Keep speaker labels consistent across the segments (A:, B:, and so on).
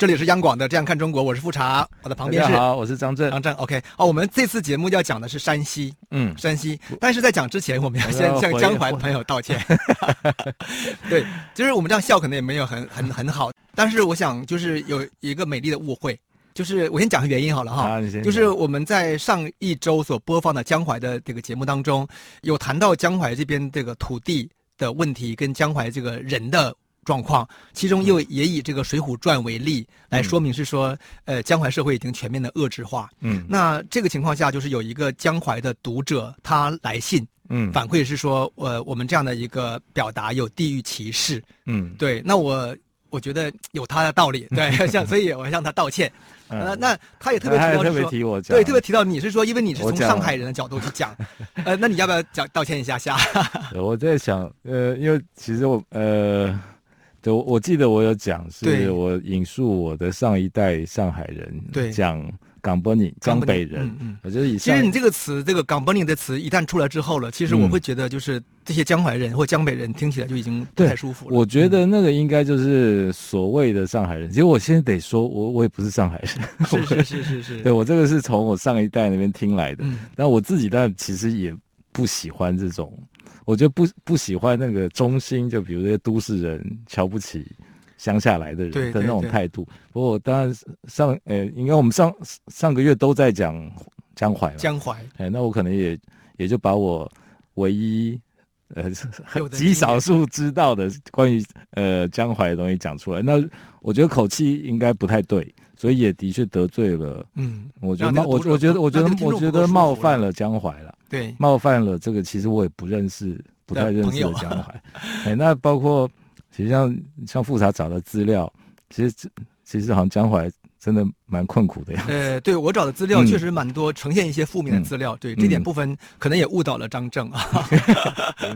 A: 这里是央广的《这样看中国》，我是富察，我的旁边是。
B: 好，我是张震。
A: 张震，OK。哦，我们这次节目要讲的是山西，
B: 嗯，
A: 山西。但是在讲之前，我们要先向江淮的朋友道歉。对，就是我们这样笑可能也没有很很很好，但是我想就是有一个美丽的误会，就是我先讲个原因好了哈。
B: 啊，
A: 就是我们在上一周所播放的江淮的这个节目当中，有谈到江淮这边这个土地的问题跟江淮这个人的。状况，其中又也以这个《水浒传》为例来说明是说，嗯、呃，江淮社会已经全面的遏制化。
B: 嗯，
A: 那这个情况下，就是有一个江淮的读者他来信，
B: 嗯，
A: 反馈是说，呃，我们这样的一个表达有地域歧视。
B: 嗯，
A: 对，那我我觉得有他的道理，对，像所以我向他道歉。呃，那他也特别提到说，
B: 特别提我讲，
A: 对，特别提到你是说，因为你是从上海人的角度去讲，呃，那你要不要讲道歉一下下？
B: 我在想，呃，因为其实我，呃。对，我记得我有讲，是我引述我的上一代上海人讲港本岭江北人，
A: 嗯嗯，
B: 我觉得以
A: 其实你这个词，这个港本岭的词一旦出来之后了，其实我会觉得就是这些江淮人或江北人听起来就已经不太舒服了。
B: 我觉得那个应该就是所谓的上海人，其实我现在得说，我我也不是上海人，
A: 是是 是是是，
B: 对我这个是从我上一代那边听来的，
A: 嗯，
B: 但我自己但其实也不喜欢这种。我就不不喜欢那个中心，就比如这些都市人瞧不起乡下来的人的那种态度。不过当然上呃，应该我们上上个月都在讲江淮嘛，
A: 江淮。
B: 哎，那我可能也也就把我唯一呃极少数知道的关于呃江淮的东西讲出来。那我觉得口气应该不太对，所以也的确得罪了。
A: 嗯，
B: 我觉得冒我我觉得我觉得我觉得冒犯了江淮了。
A: 对，
B: 冒犯了这个，其实我也不认识，不太认识的江淮。哎，那包括其实像像复查找的资料，其实其实好像江淮。真的蛮困苦的呀。
A: 呃，对我找的资料确实蛮多，呈现一些负面的资料。
B: 嗯、
A: 对、嗯、这点部分，可能也误导了张正啊。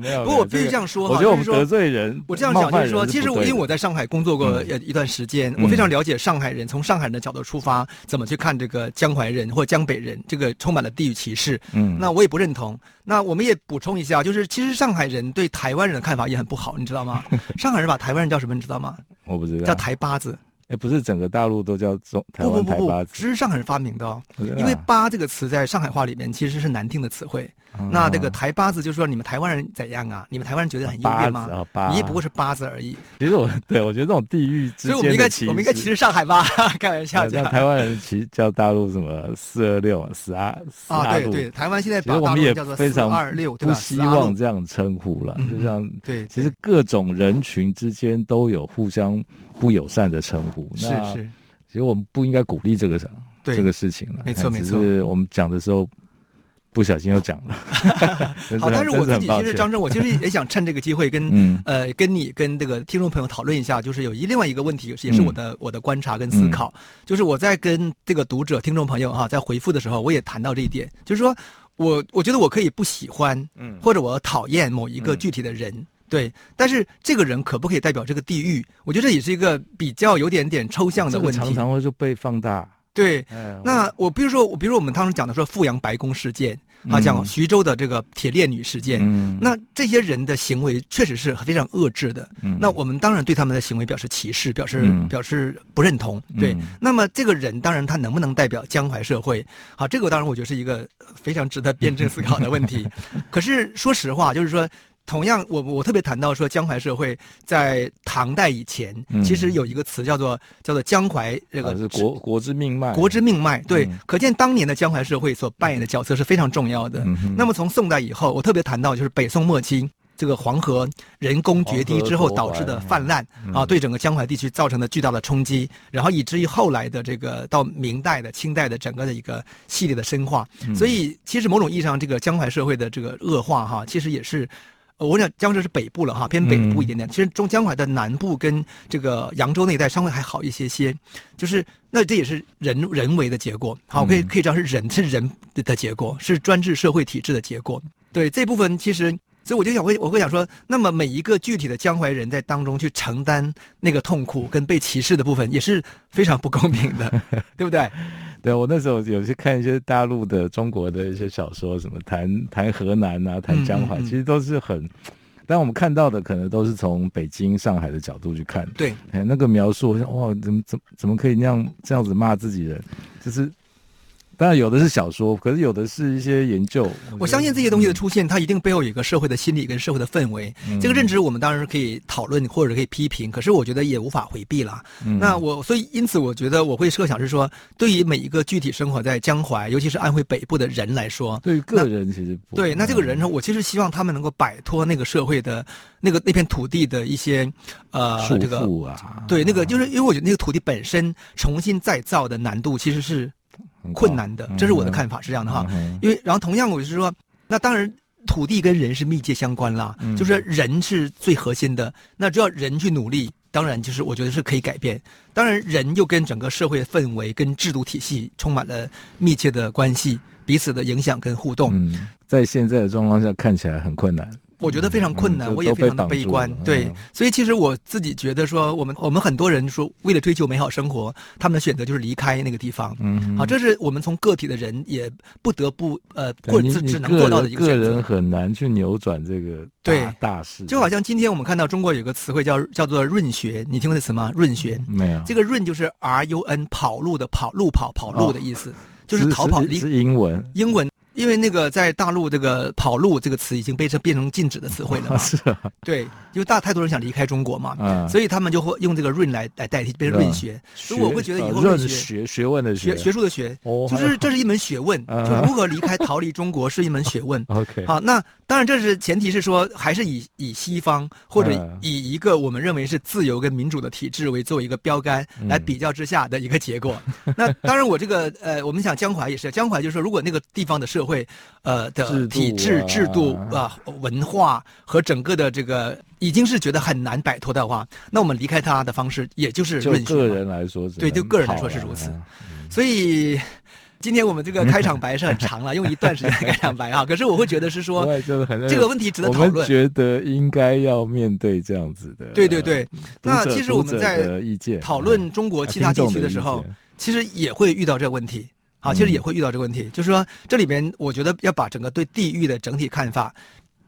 B: 没有。
A: 不过我必须这样说哈，
B: 我觉得我们得罪人。
A: 我这样讲就是说，其实我因为我在上海工作过一段时间，嗯、我非常了解上海人，从上海人的角度出发，怎么去看这个江淮人或江北人，这个充满了地域歧视。
B: 嗯。
A: 那我也不认同。那我们也补充一下，就是其实上海人对台湾人的看法也很不好，你知道吗？上海人把台湾人叫什么？你知道吗？
B: 我不知道。
A: 叫台巴子。
B: 哎，不是整个大陆都叫中台湾台巴子？
A: 不不不不，是上海人发明的哦。因为“八”这个词在上海话里面其实是难听的词汇。嗯、那这个“台八字”就是说你们台湾人怎样啊？你们台湾人觉得很优越吗？
B: 啊、
A: 你也不过是“八字”而已。
B: 其实我对我觉得这种地域之间，所以我们应该
A: 我们应该歧视上海吧？开玩笑。
B: 像台湾人其实叫大陆什么四二六四阿四
A: 啊？对对，台湾现在把大陆叫做四二六，
B: 不希望这样称呼了。就像
A: 对，
B: 其实各种人群之间都有互相。不友善的称呼，
A: 是是，
B: 其实我们不应该鼓励这个事，这个事情了。
A: 没错没错，
B: 是我们讲的时候不小心又讲了。
A: 好，但是我自己其实张正，我其实也想趁这个机会跟、嗯、呃跟你跟这个听众朋友讨论一下，就是有一另外一个问题，也是我的、嗯、我的观察跟思考，就是我在跟这个读者听众朋友哈在回复的时候，我也谈到这一点，就是说我我觉得我可以不喜欢，嗯，或者我讨厌某一个具体的人。嗯对，但是这个人可不可以代表这个地域？我觉得这也是一个比较有点点抽象的问题。
B: 常常会就被放大。
A: 对，哎、那我比如说，我比如说我们当时讲的说阜阳白宫事件，啊，讲徐州的这个铁链女事件，
B: 嗯，
A: 那这些人的行为确实是非常恶质的。
B: 嗯，
A: 那我们当然对他们的行为表示歧视，表示、嗯、表示不认同。对、
B: 嗯，
A: 那么这个人当然他能不能代表江淮社会？好，这个当然我觉得是一个非常值得辩证思考的问题。可是说实话，就是说。同样，我我特别谈到说，江淮社会在唐代以前，嗯、其实有一个词叫做叫做江淮这个、
B: 啊、是国国之命脉，
A: 国之命脉。对、嗯，可见当年的江淮社会所扮演的角色是非常重要的。
B: 嗯、
A: 那么从宋代以后，我特别谈到就是北宋末期这个黄河人工决堤之后导致的泛滥啊，对整个江淮地区造成的巨大的冲击，然后以至于后来的这个到明代的、清代的整个的一个系列的深化。
B: 嗯、
A: 所以，其实某种意义上，这个江淮社会的这个恶化哈，其实也是。我讲江浙是北部了哈，偏北部一点点。嗯、其实中江淮的南部跟这个扬州那一带稍微还好一些些，就是那这也是人人为的结果。好，可以可以知道是人是人的结果，是专制社会体制的结果。对这部分，其实所以我就想会我会想说，那么每一个具体的江淮人在当中去承担那个痛苦跟被歧视的部分，也是非常不公平的，对不对？
B: 对，我那时候有去看一些大陆的、中国的一些小说，什么谈谈河南啊，谈江淮，嗯嗯嗯、其实都是很，但我们看到的可能都是从北京、上海的角度去看。
A: 对，
B: 哎，那个描述，我想哇，怎么怎么怎么可以那样这样子骂自己人，就是。当然有的是小说，可是有的是一些研究。
A: 我相信这些东西的出现，它一定背后有一个社会的心理跟社会的氛围。嗯、这个认知我们当然是可以讨论或者可以批评，可是我觉得也无法回避了。嗯、那我所以因此我觉得我会设想是说，对于每一个具体生活在江淮，尤其是安徽北部的人来说，
B: 对于个人其实不
A: 对。那这个人呢，我其实希望他们能够摆脱那个社会的那个那片土地的一些呃这个对那个就是因为我觉得那个土地本身重新再造的难度其实是。困难的，这是我的看法，是这样的哈。因为，然后同样，我就是说，那当然，土地跟人是密切相关啦，就是人是最核心的。那只要人去努力，当然就是我觉得是可以改变。当然，人又跟整个社会的氛围跟制度体系充满了密切的关系，彼此的影响跟互动。
B: 嗯，在现在的状况下，看起来很困难。
A: 我觉得非常困难，嗯、我也非常的悲观。对，嗯、所以其实我自己觉得说，我们我们很多人说，为了追求美好生活，他们的选择就是离开那个地方。嗯，好，这是我们从个体的人也不得不呃，或者自只能做到的一个选择。
B: 个人很难去扭转这个大对大事。
A: 就好像今天我们看到中国有个词汇叫叫做“润学”，你听过这词吗？润学
B: 没有。
A: 这个“润”就是 R U N 跑路的跑路跑跑路的意思，哦、就是逃跑。
B: 是，是，是英文。
A: 英文。因为那个在大陆，这个“跑路”这个词已经被这变成禁止的词汇了嘛？
B: 是啊，
A: 对，因为大太多人想离开中国嘛，嗯，所以他们就会用这个“润”来来代替，变成“润学”。所以我会觉得以后“润学”
B: 学学问的学，
A: 学术的学，就是这是一门学问，就如何离开逃离中国是一门学问。
B: OK，
A: 好，那当然这是前提是说，还是以以西方或者以一个我们认为是自由跟民主的体制为作为一个标杆来比较之下的一个结果。那当然，我这个呃，我们想江淮也是，江淮就是说，如果那个地方的社会呃。的体制、制度啊、文化和整个的这个，已经是觉得很难摆脱的话，那我们离开他的方式，也就是
B: 就个人来说，
A: 对，就个人来说是如此。所以今天我们这个开场白是很长了，用一段时间开场白啊。可是我会觉得是说，这个问题值得讨论。
B: 我们觉得应该要面对这样子的。
A: 对对对。那其实我们在讨论中国其他地区的时候，其实也会遇到这个问题。啊，其实也会遇到这个问题，就是说，这里边我觉得要把整个对地域的整体看法，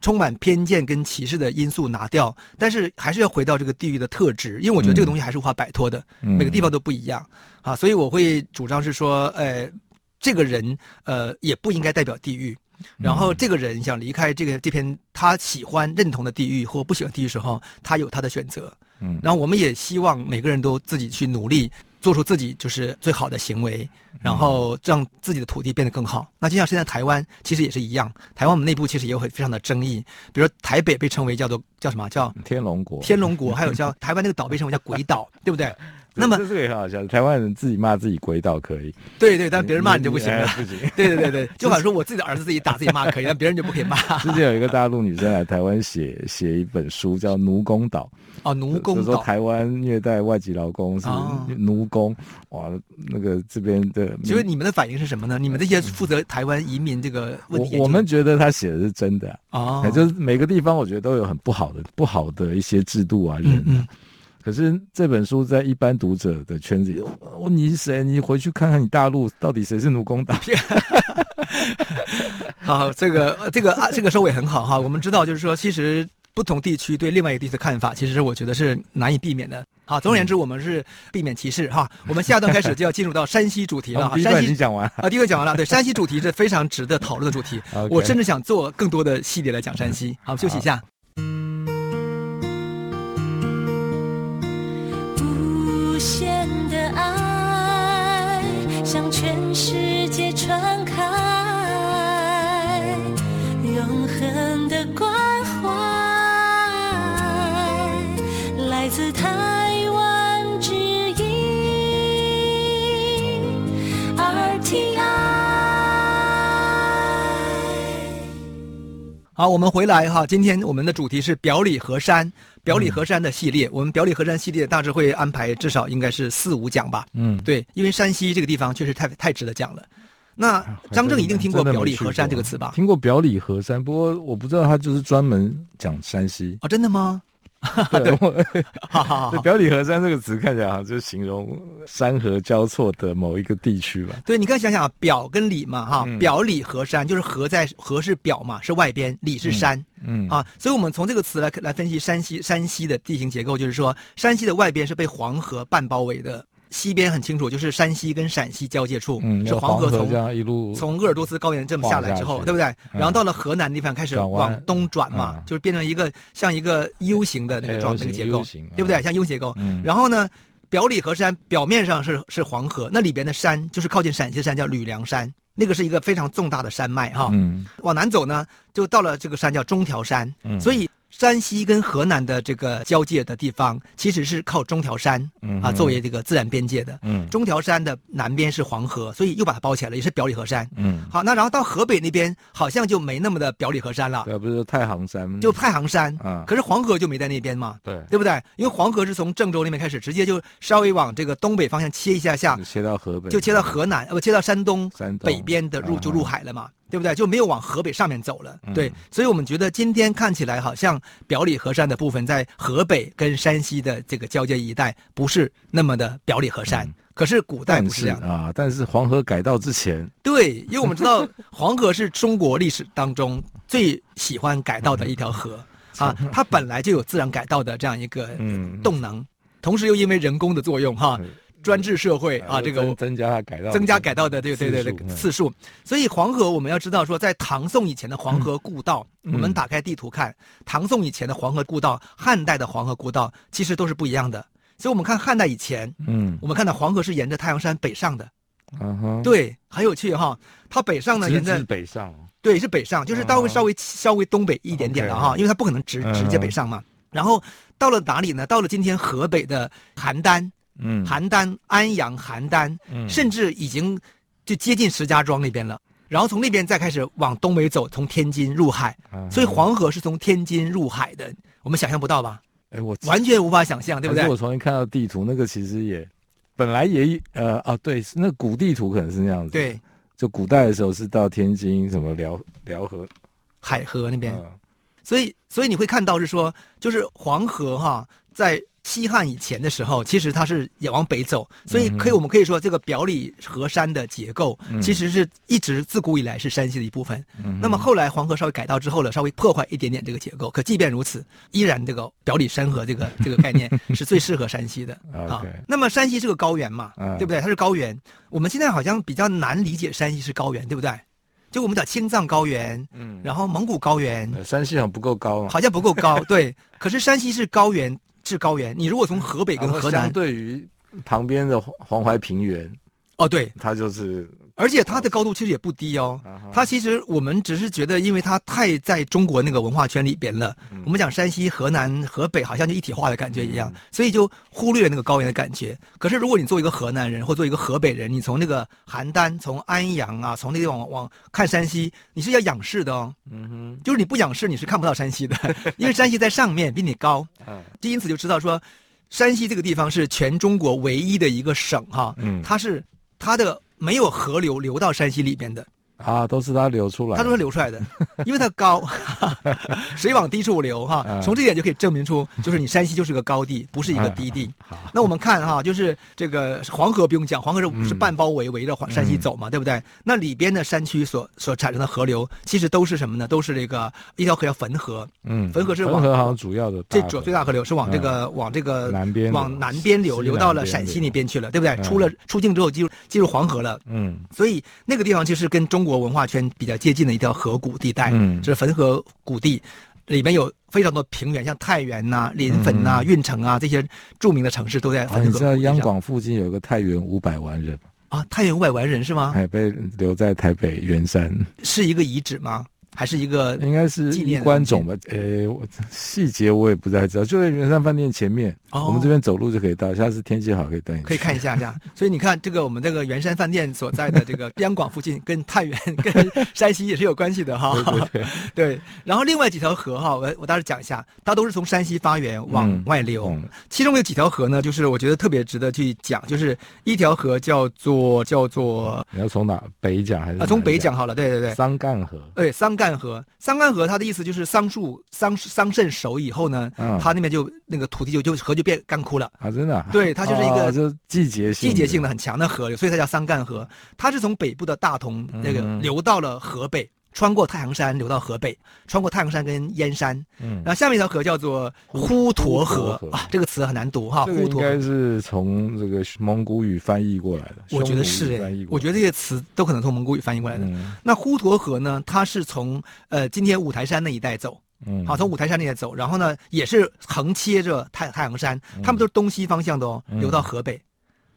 A: 充满偏见跟歧视的因素拿掉，但是还是要回到这个地域的特质，因为我觉得这个东西还是无法摆脱的，每个地方都不一样。啊，所以我会主张是说，呃，这个人呃也不应该代表地域，然后这个人想离开这个这片他喜欢认同的地域或不喜欢地域时候，他有他的选择，嗯，然后我们也希望每个人都自己去努力。做出自己就是最好的行为，然后让自己的土地变得更好。那就像现在台湾，其实也是一样。台湾我们内部其实也有很非常的争议，比如说台北被称为叫做叫什么叫
B: 天龙国，
A: 天龙国，还有叫台湾那个岛被称为叫鬼岛，对不对？那么
B: 这个也很好笑，台湾人自己骂自己鬼岛可以，
A: 对对，但别人骂你就不行了，不行。对对对对，就好像说我自己的儿子自己打自己骂可以，但别人就不可以骂。
B: 之前有一个大陆女生来台湾写写一本书，叫《奴工岛》。
A: 哦，奴工岛。
B: 说台湾虐待外籍劳工是奴工，哇，那个这边的。
A: 请问你们的反应是什么呢？你们这些负责台湾移民这个问题，
B: 我们觉得他写的是真的啊，就是每个地方我觉得都有很不好的不好的一些制度啊，人。可是这本书在一般读者的圈子里，哦，你是谁？你回去看看你大陆到底谁是奴工党？
A: 好，这个这个啊，这个收尾很好哈。我们知道，就是说，其实不同地区对另外一个地区的看法，其实我觉得是难以避免的。好，总而言之，我们是避免歧视哈。我们下段开始就要进入到山西主题了哈。山西
B: 讲完
A: 啊，第一个讲完了。对，山西主题是非常值得讨论的主题。我甚至想做更多的系列来讲山西。好，休息一下。好，我们回来哈。今天我们的主题是表里河山，表里河山的系列。嗯、我们表里河山系列大致会安排至少应该是四五讲吧。嗯，对，因为山西这个地方确实太太值得讲了。那张正一定听过表里河山这个词吧？
B: 听过表里河山，不过我不知道他就是专门讲山西
A: 哦，真的吗？
B: 对，好好好。表里河山这个词看起来好像就形容山河交错的某一个地区吧。
A: 对，你刚想想，表跟里嘛，哈，表里河山就是河在河是表嘛，是外边，里是山，嗯啊，所以我们从这个词来来分析山西山西的地形结构，就是说山西的外边是被黄河半包围的。西边很清楚，就是山西跟陕西交界处，嗯、是黄河
B: 从一路从
A: 鄂尔多斯高原这么下来之后，对不对？嗯、然后到了河南地方开始往东转嘛，嗯、就是变成一个像一个 U 型的那个状那个结构，对不对？像 U 结构。嗯、然后呢，表里河山表面上是是黄河，那里边的山就是靠近陕西的山叫吕梁山，那个是一个非常重大的山脉哈。嗯、往南走呢，就到了这个山叫中条山，嗯、所以。山西跟河南的这个交界的地方，其实是靠中条山，嗯、啊作为这个自然边界的。嗯，中条山的南边是黄河，所以又把它包起来了，也是表里河山。嗯，好，那然后到河北那边，好像就没那么的表里河山了。
B: 对，不是太行山
A: 就太行山啊，可是黄河就没在那边嘛。对，对不对？因为黄河是从郑州那边开始，直接就稍微往这个东北方向切一下下，
B: 切到河北，
A: 就切到河南，呃不，切到山东，山东北边的入就入海了嘛。对不对？就没有往河北上面走了。对，所以我们觉得今天看起来好像表里河山的部分在河北跟山西的这个交界一带不是那么的表里河山。可是古代不是这样
B: 啊。但是黄河改道之前，
A: 对，因为我们知道黄河是中国历史当中最喜欢改道的一条河 啊，它本来就有自然改道的这样一个动能，同时又因为人工的作用哈。专制社会啊，这个
B: 增加改造，
A: 增加改造的对对对对次数。所以黄河我们要知道说，在唐宋以前的黄河故道，我们打开地图看，唐宋以前的黄河故道，汉代的黄河故道其实都是不一样的。所以我们看汉代以前，嗯，我们看到黄河是沿着太阳山北上的，嗯哼，对，很有趣哈。它北上呢，沿着
B: 北上，
A: 对，是北上，就是稍微稍微稍微东北一点点的哈，因为它不可能直直接北上嘛。然后到了哪里呢？到了今天河北的邯郸。嗯，邯郸、安阳、邯郸，嗯，甚至已经就接近石家庄那边了。然后从那边再开始往东北走，从天津入海。所以黄河是从天津入海的，我们想象不到吧？哎，我完全无法想象，对不对？
B: 我重新看到地图，那个其实也本来也呃啊，对，那古地图可能是那样子。
A: 对，
B: 就古代的时候是到天津什么辽辽河、
A: 海河那边，所以所以你会看到是说，就是黄河哈在。西汉以前的时候，其实它是也往北走，所以可以我们可以说，这个表里河山的结构，其实是一直自古以来是山西的一部分。嗯、那么后来黄河稍微改道之后了，稍微破坏一点点这个结构，可即便如此，依然这个表里山河这个 这个概念是最适合山西的 啊。那么山西是个高原嘛，对不对？它是高原，我们现在好像比较难理解山西是高原，对不对？就我们讲青藏高原，嗯，然后蒙古高原，
B: 山西好像不够高，
A: 好像不够高，对。可是山西是高原。是高原，你如果从河北跟河南，
B: 相对于旁边的黄淮平原，
A: 哦，对，
B: 它就是。
A: 而且它的高度其实也不低哦，它其实我们只是觉得，因为它太在中国那个文化圈里边了。我们讲山西、河南、河北，好像就一体化的感觉一样，所以就忽略那个高原的感觉。可是如果你做一个河南人或做一个河北人，你从那个邯郸、从安阳啊，从那地方往往看山西，你是要仰视的哦。嗯哼，就是你不仰视，你是看不到山西的，因为山西在上面比你高。嗯，就因此就知道说，山西这个地方是全中国唯一的一个省哈。嗯，它是它的。没有河流流到山西里边的。
B: 啊，都是它流出来，
A: 它都是流出来的，因为它高，水往低处流哈。从这点就可以证明出，就是你山西就是个高地，不是一个低地。那我们看哈，就是这个黄河不用讲，黄河是是半包围围着山西走嘛，对不对？那里边的山区所所产生的河流，其实都是什么呢？都是这个一条河叫汾河，嗯，汾河是汾
B: 河好像主要的，
A: 这主最大河流是往这个往这个南边往南边流，流到了陕西那边去了，对不对？出了出境之后进入进入黄河了，嗯，所以那个地方其实跟中国文化圈比较接近的一条河谷地带，嗯，就是汾河谷地，里面有非常多平原，像太原呐、临汾呐、运城啊这些著名的城市都在汾河。你知
B: 道央广附近有个太原五百万人
A: 啊？太原五百万人是吗？
B: 还被留在台北圆山，
A: 是一个遗址吗？还是一个
B: 应该是一关总吧？呃，细节我也不太知道，就在圆山饭店前面，哦、我们这边走路就可以到。下次天气好可以等，
A: 可以看一下一下。所以你看，这个我们这个圆山饭店所在的这个 边广附近，跟太原、跟山西也是有关系的哈。
B: 对对对。
A: 对，然后另外几条河哈，我我倒是讲一下，它都是从山西发源往外流。嗯嗯、其中有几条河呢，就是我觉得特别值得去讲，就是一条河叫做叫做。
B: 你要从哪北讲还是？
A: 啊，从北讲好了。对对对。
B: 桑干河。
A: 对，桑干。干河，桑干河，它的意思就是桑树桑桑葚熟以后呢，嗯、它那边就那个土地就就河就变干枯了
B: 啊！真的、啊，
A: 对，它就是一个
B: 就季节性
A: 季节性的很强的河流，所以它叫桑干河。它是从北部的大同那个流到了河北。嗯穿过太行山流到河北，穿过太行山跟燕山，嗯，然后下面一条河叫做呼沱河。啊，这个词很难读哈。呼沱
B: 应该是从这个蒙古语翻译过来的，
A: 我觉得是哎，我觉得这些词都可能从蒙古语翻译过来的。嗯、那呼沱河呢，它是从呃今天五台山那一带走，嗯，好，从五台山那一带走，然后呢也是横切着太太行山，他们都是东西方向的哦，流到河北。嗯、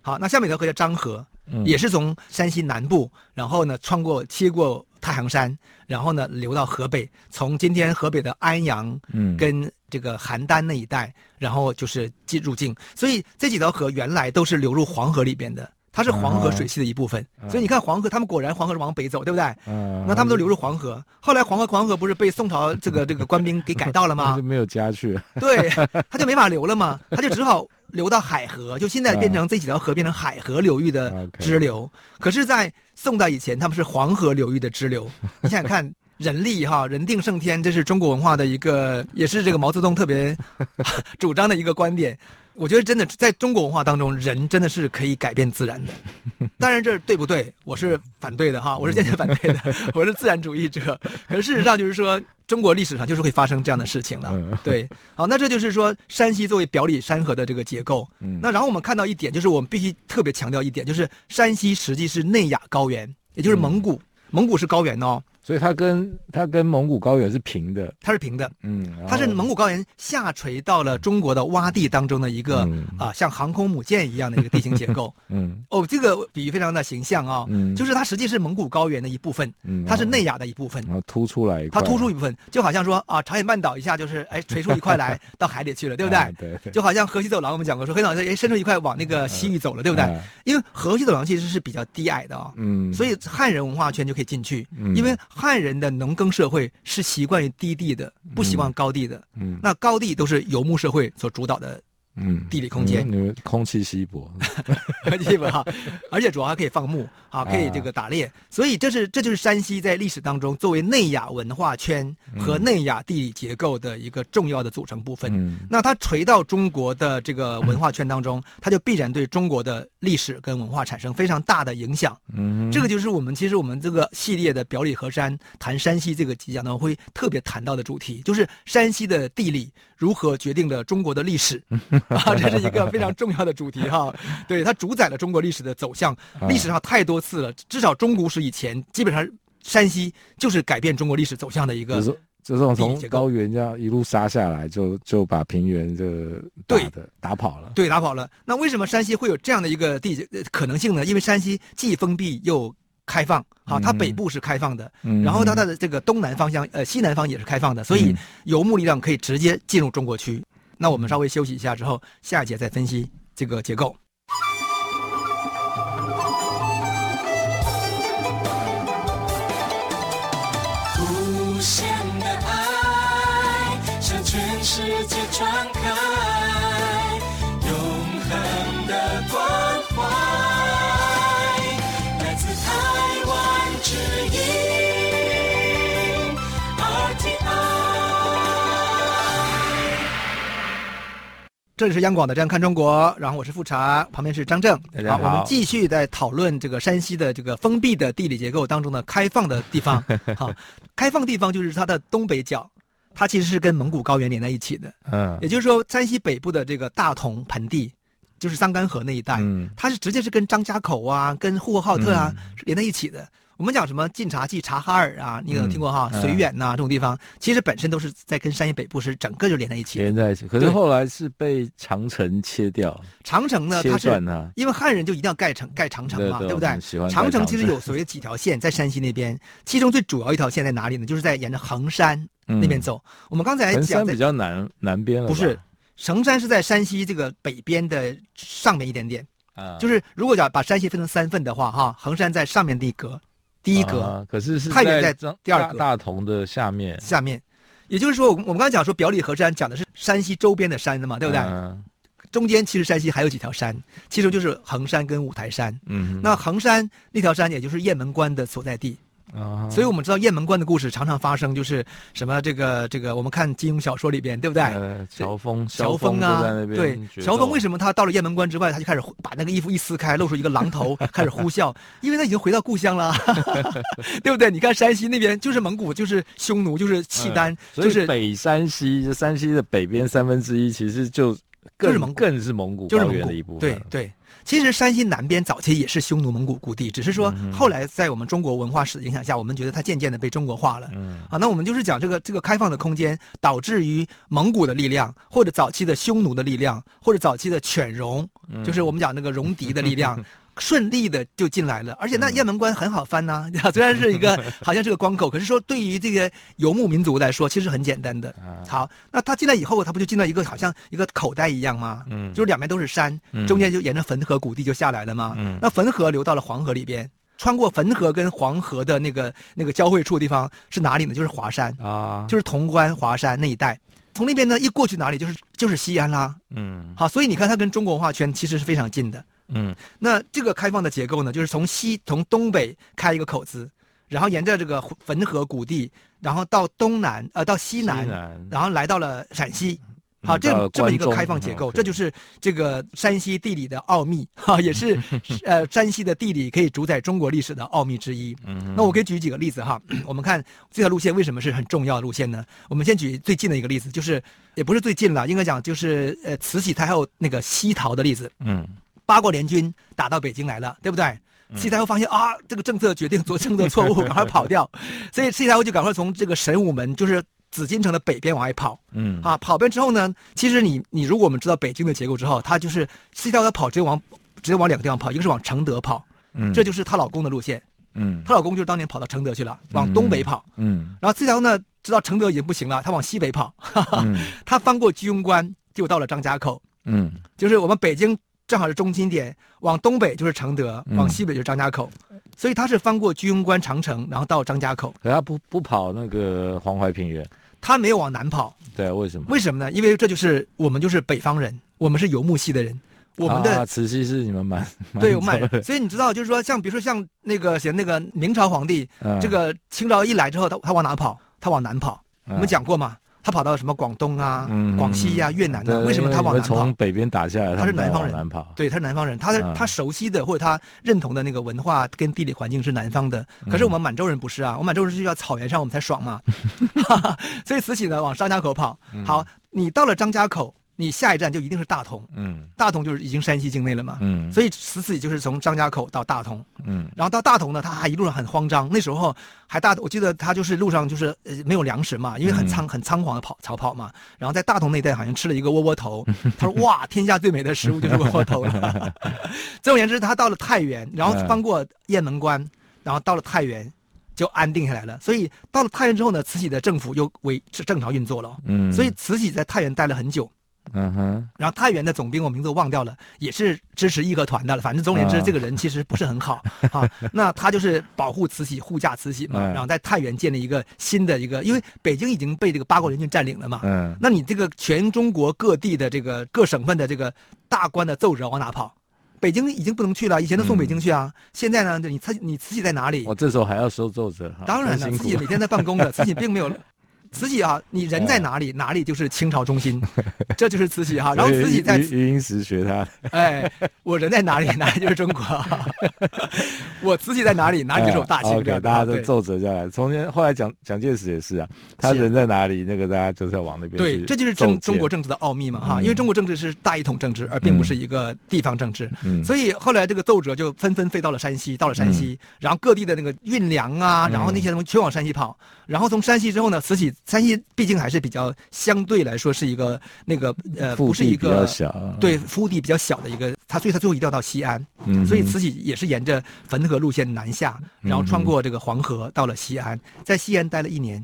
A: 好，那下面一条河叫漳河，嗯、也是从山西南部，然后呢穿过切过。太行山，然后呢流到河北，从今天河北的安阳，嗯，跟这个邯郸那一带，嗯、然后就是进入境。所以这几条河原来都是流入黄河里边的，它是黄河水系的一部分。啊、所以你看黄河，他们果然黄河是往北走，对不对？嗯、啊。那他们都流入黄河，后来黄河黄河不是被宋朝 这个这个官兵给改道了吗？
B: 就没有家去。
A: 对，他就没法流了嘛，他就只好。流到海河，就现在变成这几条河变成海河流域的支流。可是，在宋代以前，他们是黄河流域的支流。你想想看，人力哈，人定胜天，这是中国文化的一个，也是这个毛泽东特别 主张的一个观点。我觉得真的在中国文化当中，人真的是可以改变自然的。当然，这对不对？我是反对的哈，我是坚决反对的，我是自然主义者。可是事实上，就是说，中国历史上就是会发生这样的事情的。对，好，那这就是说，山西作为表里山河的这个结构。那然后我们看到一点，就是我们必须特别强调一点，就是山西实际是内亚高原，也就是蒙古，蒙古是高原哦。
B: 所以它跟它跟蒙古高原是平的，
A: 它是平的，嗯，它是蒙古高原下垂到了中国的洼地当中的一个啊、嗯。呃，像航空母舰一样的一个地形结构，嗯，哦，这个比喻非常的形象啊、哦，嗯，就是它实际是蒙古高原的一部分，嗯，它是内亚的一部分，
B: 然后突出来一，
A: 它突出一部分，就好像说啊，朝鲜半岛一下就是哎垂出一块来 到海里去了，对不对？啊、对，对，就好像河西走廊我们讲过说，河西走廊哎伸出一块往那个西域走了，对不对？啊、因为河西走廊其实是比较低矮的啊、哦，嗯，所以汉人文化圈就可以进去，嗯，因为汉人的农耕社会是习惯于低地的，不习惯高地的。嗯，那高地都是游牧社会所主导的。嗯，地理空
B: 间，空气稀薄，
A: 稀薄哈，而且主要还可以放牧，啊，可以这个打猎，啊、所以这是这就是山西在历史当中作为内亚文化圈和内亚地理结构的一个重要的组成部分。嗯，那它垂到中国的这个文化圈当中，它就必然对中国的历史跟文化产生非常大的影响。嗯，这个就是我们其实我们这个系列的表里河山谈山西这个集讲呢会特别谈到的主题，就是山西的地理如何决定了中国的历史。啊，这是一个非常重要的主题哈，对，它主宰了中国历史的走向，历史上太多次了，至少中古史以前，基本上山西就是改变中国历史走向的一个，
B: 就是这种从高原这样一路杀下来，就就把平原这对的打跑了，
A: 对，打跑了。那为什么山西会有这样的一个地可能性呢？因为山西既封闭又开放，好，它北部是开放的，嗯、然后它的这个东南方向，呃，西南方也是开放的，所以游牧力量可以直接进入中国区。那我们稍微休息一下之后，下一节再分析这个结构。这里是央广的《这样看中国》，然后我是富察，旁边是张正。
B: 大家好，
A: 好，我们继续在讨论这个山西的这个封闭的地理结构当中的开放的地方。好，开放地方就是它的东北角，它其实是跟蒙古高原连在一起的。嗯，也就是说，山西北部的这个大同盆地，就是桑干河那一带，嗯，它是直接是跟张家口啊、跟呼和浩特啊是连在一起的。我们讲什么晋察冀、察哈尔啊，你可能听过哈，绥远呐这种地方，其实本身都是在跟山西北部是整个就连在一起。
B: 连在一起，可是后来是被长城切掉。
A: 长城呢，它是因为汉人就一定要盖城盖长城嘛，对不对？长城其实有所谓几条线在山西那边，其中最主要一条线在哪里呢？就是在沿着衡山那边走。我们刚才讲，横
B: 山比较南南边了，
A: 不是？衡山是在山西这个北边的上面一点点。啊，就是如果讲把山西分成三份的话，哈，衡山在上面的一格。第一格，
B: 啊、可是是
A: 太原在第二格，
B: 大同的下面。
A: 下面，也就是说，我们我们刚才讲说表里河山讲的是山西周边的山的嘛，对不对？嗯、中间其实山西还有几条山，其中就是衡山跟五台山。嗯，那衡山那条山也就是雁门关的所在地。啊，所以我们知道雁门关的故事常常发生，就是什么这个这个，我们看金庸小说里边，对不对？
B: 呃，乔峰，
A: 乔峰啊，对，乔峰为什么他到了雁门关之外，他就开始把那个衣服一撕开，露出一个狼头，开始呼啸，因为他已经回到故乡了，对不对？你看山西那边就是蒙古，就是匈奴，就是契丹，就是
B: 北山西，山西的北边三分之一其实就更是蒙古，就是蒙古高原的一部分，
A: 对对。其实山西南边早期也是匈奴蒙古故地，只是说后来在我们中国文化史的影响下，我们觉得它渐渐的被中国化了。嗯，啊，那我们就是讲这个这个开放的空间，导致于蒙古的力量，或者早期的匈奴的力量，或者早期的犬戎，就是我们讲那个戎狄的力量。顺利的就进来了，而且那雁门关很好翻呐，嗯、虽然是一个 好像是个关口，可是说对于这个游牧民族来说，其实很简单的。好，那他进来以后，他不就进到一个好像一个口袋一样吗？嗯，就是两边都是山，中间就沿着汾河谷地就下来了吗？嗯，那汾河流到了黄河里边，穿过汾河跟黄河的那个那个交汇处的地方是哪里呢？就是华山啊，就是潼关华山那一带。从那边呢一过去哪里就是就是西安啦。嗯，好，所以你看它跟中国文化圈其实是非常近的。嗯，那这个开放的结构呢，就是从西从东北开一个口子，然后沿着这个汾河谷地，然后到东南呃到西南，西南然后来到了陕西。好，这这么一个开放结构，这就是这个山西地理的奥秘哈，也是 呃山西的地理可以主宰中国历史的奥秘之一。嗯，那我可以举几个例子哈，我们看这条路线为什么是很重要的路线呢？我们先举最近的一个例子，就是也不是最近了，应该讲就是呃慈禧太后那个西逃的例子。嗯。八国联军打到北京来了，对不对？慈禧太后发现啊，这个政策决定做政策错误，赶快跑掉。所以慈禧太后就赶快从这个神武门，就是紫禁城的北边往外跑。嗯，啊，跑遍之后呢，其实你你如果我们知道北京的结构之后，他就是慈禧太后她跑，直接往直接往两个地方跑，一个是往承德跑，嗯，这就是她老公的路线。嗯，她老公就是当年跑到承德去了，往东北跑。嗯，然后慈禧太后呢，知道承德已经不行了，她往西北跑。哈 哈，她翻过居庸关，就到了张家口。嗯，就是我们北京。正好是中心点，往东北就是承德，往西北就是张家口，嗯、所以他是翻过居庸关长城，然后到张家口。
B: 可他不不跑那个黄淮平原，
A: 他没有往南跑。
B: 对啊，为什么？
A: 为什么呢？因为这就是我们就是北方人，我们是游牧系的人，我们的、
B: 啊、慈禧是你们满
A: 对满，所以你知道，就是说，像比如说像那个写那个明朝皇帝，嗯、这个清朝一来之后，他他往哪跑？他往南跑。我们讲过嘛。他跑到什么广东啊、广西呀、越南啊？为什么他往南跑？
B: 从北边打下来，
A: 他是南方人，对，他是南方人，他他熟悉的或者他认同的那个文化跟地理环境是南方的。可是我们满洲人不是啊，我们满洲人是要草原上我们才爽嘛。所以慈禧呢往张家口跑。好，你到了张家口。你下一站就一定是大同，嗯，大同就是已经山西境内了嘛，嗯，所以慈禧就是从张家口到大同，嗯，然后到大同呢，他还一路上很慌张，那时候还大，我记得他就是路上就是呃没有粮食嘛，因为很仓很仓皇的跑逃跑嘛，然后在大同那带好像吃了一个窝窝头，他说 哇，天下最美的食物就是窝窝头了。总而言之，他到了太原，然后翻过雁门关，然后到了太原就安定下来了。所以到了太原之后呢，慈禧的政府又为是正常运作了，嗯，所以慈禧在太原待了很久。嗯哼，然后太原的总兵我名字忘掉了，也是支持义和团的了。反正总而言之，这个人其实不是很好 啊。那他就是保护慈禧、护驾慈禧嘛。然后在太原建立一个新的一个，因为北京已经被这个八国联军占领了嘛。嗯，那你这个全中国各地的这个各省份的这个大官的奏折往哪跑？北京已经不能去了，以前都送北京去啊。现在呢，你慈你慈禧在哪里？
B: 我这时候还要收奏折？
A: 当然了，慈禧每天在办公的，慈禧并没有。慈禧啊，你人在哪里，哪里就是清朝中心，这就是慈禧哈。然后慈禧在
B: 余英时学他，
A: 哎，我人在哪里，哪里就是中国。我慈禧在哪里，哪里就是我大清。
B: OK，大家都奏折下来。从前后来蒋蒋介石也是啊，他人在哪里，那个大家就是要往那边。
A: 对，这就是中中国政治的奥秘嘛哈，因为中国政治是大一统政治，而并不是一个地方政治。嗯，所以后来这个奏折就纷纷飞到了山西，到了山西，然后各地的那个运粮啊，然后那些东西全往山西跑，然后从山西之后呢，慈禧。山西毕竟还是比较相对来说是一个那个呃，不是一个对腹地比较小的一个，他所以他最后一定要到西安，嗯，所以慈禧也是沿着汾河路线南下，然后穿过这个黄河到了西安，在西安待了一年。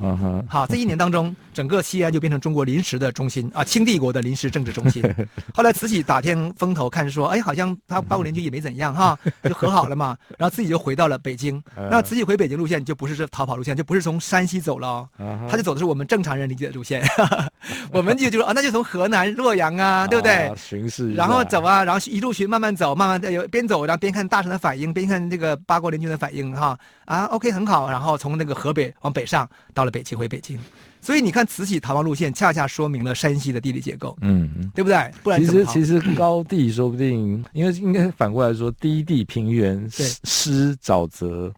A: 嗯哼，好，这一年当中，整个西安就变成中国临时的中心啊，清帝国的临时政治中心。后来慈禧打听风头，看说，哎，好像他八国联军也没怎样哈，就和好了嘛。然后自己就回到了北京。那慈禧回北京路线就不是这逃跑路线，就不是从山西走了，他就走的是我们正常人理解的路线。我们就就说啊，那就从河南洛阳啊，对不对？巡视，然后走啊，然后一路巡，慢慢走，慢慢的有边走，然后边看大臣的反应，边看这个八国联军的反应哈。啊，OK，很好。然后从那个河北往北上。到了北京，回北京，所以你看慈禧逃亡路线，恰恰说明了山西的地理结构，嗯，对不对？不然
B: 其实其实高地说不定，因为应该反过来说，低地平原湿沼泽，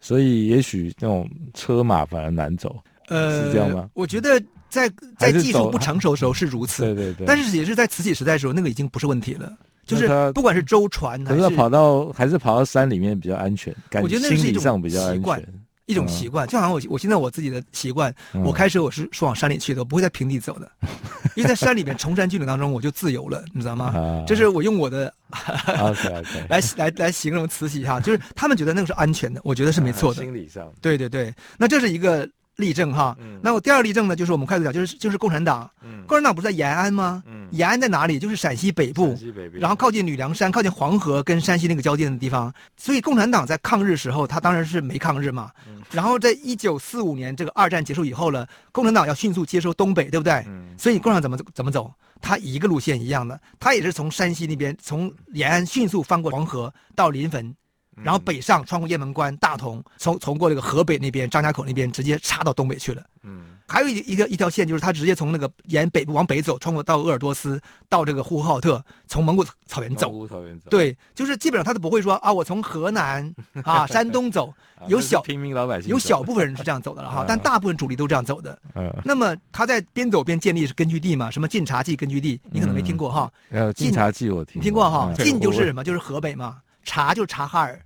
B: 所以也许那种车马反而难走，呃，是这样吗？
A: 我觉得在在技术不成熟的时候是如此，对对对，但是也是在慈禧时代的时候，那个已经不是问题了，就是不管是舟船，
B: 可是跑到还是跑到山里面比较安全，感觉得那是一种习惯。
A: 一种习惯，就好像我我现在我自己的习惯，我开车我是是往山里去的，我不会在平地走的，因为在山里面崇山峻岭当中我就自由了，你知道吗？这是我用我的 来来来形容慈禧哈，就是他们觉得那个是安全的，我觉得是没错的。
B: 心理上，
A: 对对对，那这是一个。例证哈，那我第二例证呢，就是我们快速讲，就是就是共产党，共产党不是在延安吗？延安在哪里？就是陕西北部，然后靠近吕梁山，靠近黄河跟山西那个交界的地方。所以共产党在抗日时候，他当然是没抗日嘛。然后在一九四五年这个二战结束以后了，共产党要迅速接收东北，对不对？所以共产党怎么怎么走？他一个路线一样的，他也是从山西那边，从延安迅速翻过黄河到临汾。然后北上，穿过雁门关、大同，从从过这个河北那边张家口那边，直接插到东北去了。嗯，还有一一个一条线，就是他直接从那个沿北部往北走，穿过到鄂尔多斯，到这个呼和浩特，从蒙古草原走。蒙古草原走。对，就是基本上他都不会说啊，我从河南 啊、山东走，有小
B: 平民老百姓，
A: 有小部分人是这样走的了哈，但大部分主力都这样走的。嗯。那么他在边走边建立是根据地嘛？什么晋察冀根据地？你可能没听过哈。
B: 呃，晋察冀我听。
A: 你听过哈？晋就是什么？就是河北嘛。察就是察哈尔，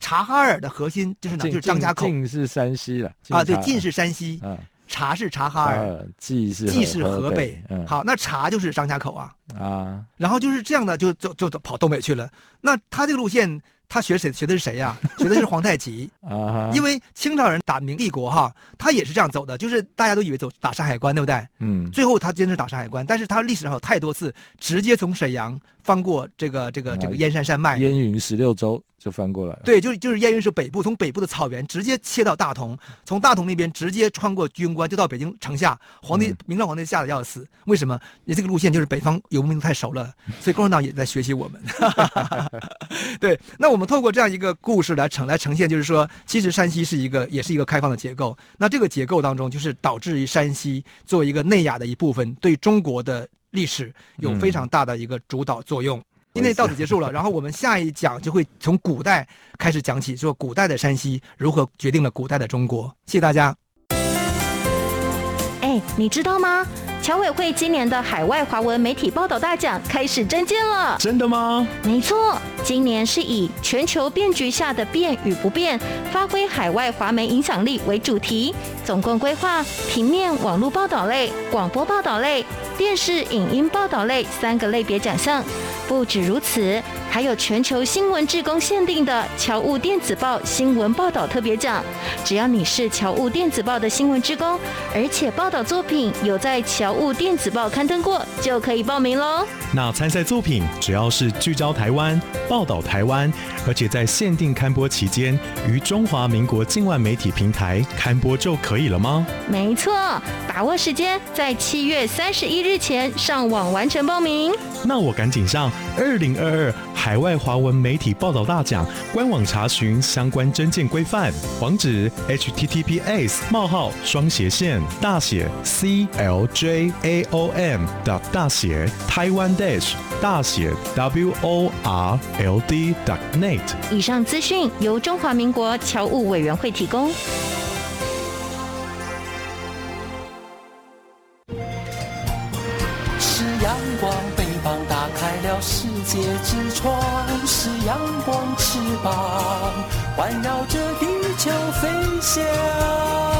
A: 察哈尔的核心就是哪？就是张家口。
B: 晋是山西了
A: 啊，对，晋是山西，察是察哈尔，
B: 冀是
A: 冀是河北。好，那察就是张家口啊啊，然后就是这样的，就就就跑东北去了。那他这个路线。他学谁学的是谁呀？学的是皇太极 啊，因为清朝人打明帝国哈，他也是这样走的，就是大家都以为走打山海关，对不对？嗯，最后他坚持打山海关，但是他历史上有太多次直接从沈阳翻过这个这个这个燕山山脉，
B: 燕云十六州。就翻过来了，
A: 对，就是就是燕云是北部，从北部的草原直接切到大同，从大同那边直接穿过居庸关，就到北京城下。皇帝明朝皇帝吓得要死，为什么？你这个路线就是北方游牧民族太熟了，所以共产党也在学习我们。对，那我们透过这样一个故事来呈来呈现，就是说，其实山西是一个也是一个开放的结构。那这个结构当中，就是导致于山西作为一个内亚的一部分，对中国的历史有非常大的一个主导作用。嗯今天到此结束了，然后我们下一讲就会从古代开始讲起，说古代的山西如何决定了古代的中国。谢谢大家。
C: 哎，你知道吗？侨委会今年的海外华文媒体报道大奖开始征件了。
D: 真的吗？
C: 没错，今年是以全球变局下的变与不变，发挥海外华媒影响力为主题，总共规划平面、网络报道类、广播报道类、电视影音报道类三个类别奖项。不止如此，还有全球新闻志工限定的侨务电子报新闻报道特别奖。只要你是侨务电子报的新闻志工，而且报道作品有在侨务电子报刊登过，就可以报名喽。
D: 那参赛作品只要是聚焦台湾、报道台湾，而且在限定刊播期间于中华民国境外媒体平台刊播就可以了吗？
C: 没错，把握时间，在七月三十一日前上网完成报名。
D: 那我赶紧上。二零二二海外华文媒体报道大奖官网查询相关征件规范，网址：https: 冒号双斜线大写 cljaom 大写 taiwan dash 大写 world net。
C: 以上资讯由中华民国侨务委员会提供。
E: 界之窗是阳光翅膀，环绕着地球飞翔。